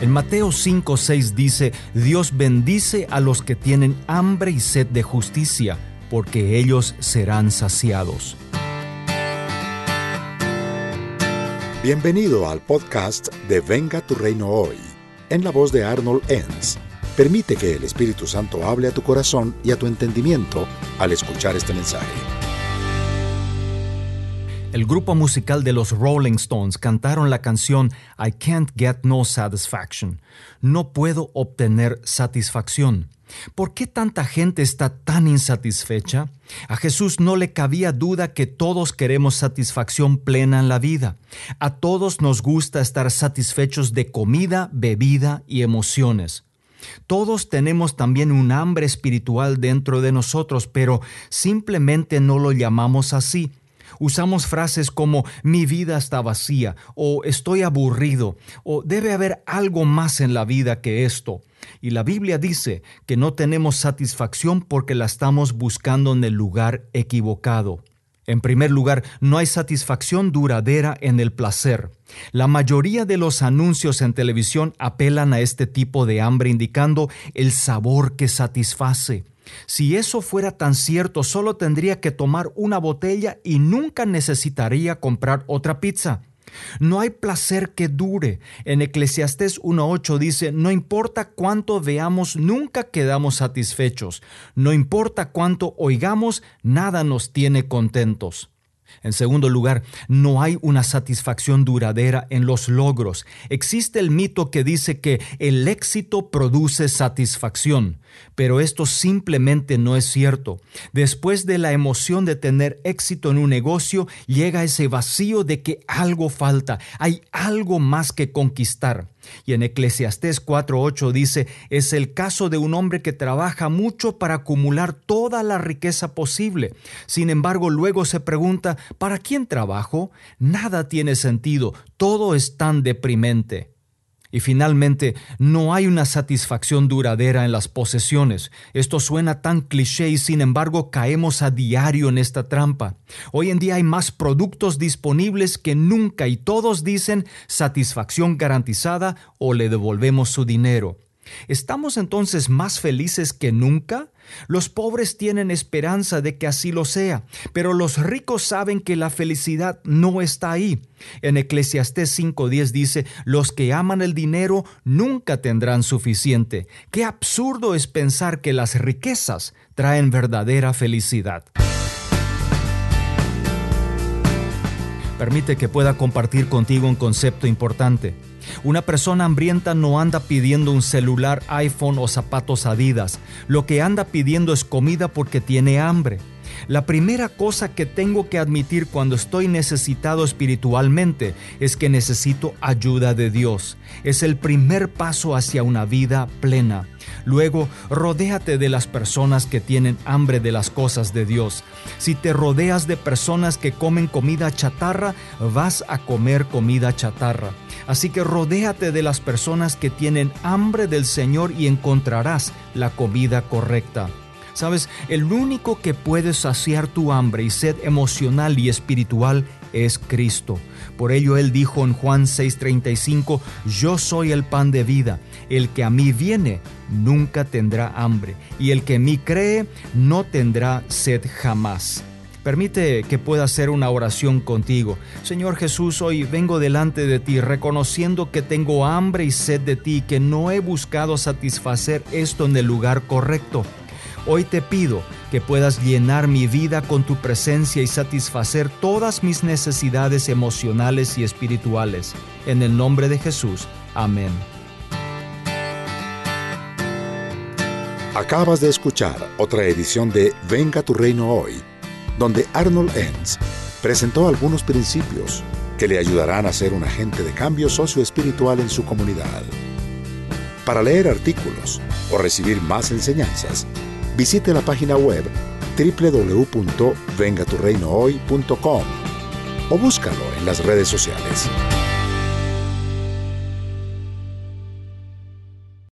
En Mateo 5:6 dice, Dios bendice a los que tienen hambre y sed de justicia, porque ellos serán saciados. Bienvenido al podcast de Venga tu reino hoy, en la voz de Arnold Enns. Permite que el Espíritu Santo hable a tu corazón y a tu entendimiento al escuchar este mensaje. El grupo musical de los Rolling Stones cantaron la canción I Can't Get No Satisfaction. No puedo obtener satisfacción. ¿Por qué tanta gente está tan insatisfecha? A Jesús no le cabía duda que todos queremos satisfacción plena en la vida. A todos nos gusta estar satisfechos de comida, bebida y emociones. Todos tenemos también un hambre espiritual dentro de nosotros, pero simplemente no lo llamamos así. Usamos frases como mi vida está vacía o estoy aburrido o debe haber algo más en la vida que esto. Y la Biblia dice que no tenemos satisfacción porque la estamos buscando en el lugar equivocado. En primer lugar, no hay satisfacción duradera en el placer. La mayoría de los anuncios en televisión apelan a este tipo de hambre indicando el sabor que satisface. Si eso fuera tan cierto, solo tendría que tomar una botella y nunca necesitaría comprar otra pizza. No hay placer que dure. En Eclesiastés 1.8 dice, no importa cuánto veamos, nunca quedamos satisfechos. No importa cuánto oigamos, nada nos tiene contentos. En segundo lugar, no hay una satisfacción duradera en los logros. Existe el mito que dice que el éxito produce satisfacción, pero esto simplemente no es cierto. Después de la emoción de tener éxito en un negocio, llega ese vacío de que algo falta, hay algo más que conquistar. Y en Eclesiastés 4.8 dice, es el caso de un hombre que trabaja mucho para acumular toda la riqueza posible. Sin embargo, luego se pregunta, ¿para quién trabajo? Nada tiene sentido, todo es tan deprimente. Y finalmente, no hay una satisfacción duradera en las posesiones. Esto suena tan cliché y sin embargo caemos a diario en esta trampa. Hoy en día hay más productos disponibles que nunca y todos dicen satisfacción garantizada o le devolvemos su dinero. ¿Estamos entonces más felices que nunca? Los pobres tienen esperanza de que así lo sea, pero los ricos saben que la felicidad no está ahí. En Eclesiastés 5.10 dice, los que aman el dinero nunca tendrán suficiente. Qué absurdo es pensar que las riquezas traen verdadera felicidad. Permite que pueda compartir contigo un concepto importante. Una persona hambrienta no anda pidiendo un celular iPhone o zapatos Adidas. Lo que anda pidiendo es comida porque tiene hambre. La primera cosa que tengo que admitir cuando estoy necesitado espiritualmente es que necesito ayuda de Dios. Es el primer paso hacia una vida plena. Luego, rodéate de las personas que tienen hambre de las cosas de Dios. Si te rodeas de personas que comen comida chatarra, vas a comer comida chatarra. Así que rodéate de las personas que tienen hambre del Señor y encontrarás la comida correcta. Sabes, el único que puede saciar tu hambre y sed emocional y espiritual es Cristo. Por ello Él dijo en Juan 6:35, Yo soy el pan de vida, el que a mí viene nunca tendrá hambre, y el que en mí cree no tendrá sed jamás. Permite que pueda hacer una oración contigo. Señor Jesús, hoy vengo delante de ti reconociendo que tengo hambre y sed de ti, que no he buscado satisfacer esto en el lugar correcto. Hoy te pido que puedas llenar mi vida con tu presencia y satisfacer todas mis necesidades emocionales y espirituales. En el nombre de Jesús. Amén. Acabas de escuchar otra edición de Venga tu reino hoy donde Arnold Enns presentó algunos principios que le ayudarán a ser un agente de cambio socioespiritual en su comunidad. Para leer artículos o recibir más enseñanzas, visite la página web www.vengaturreinohoy.com o búscalo en las redes sociales.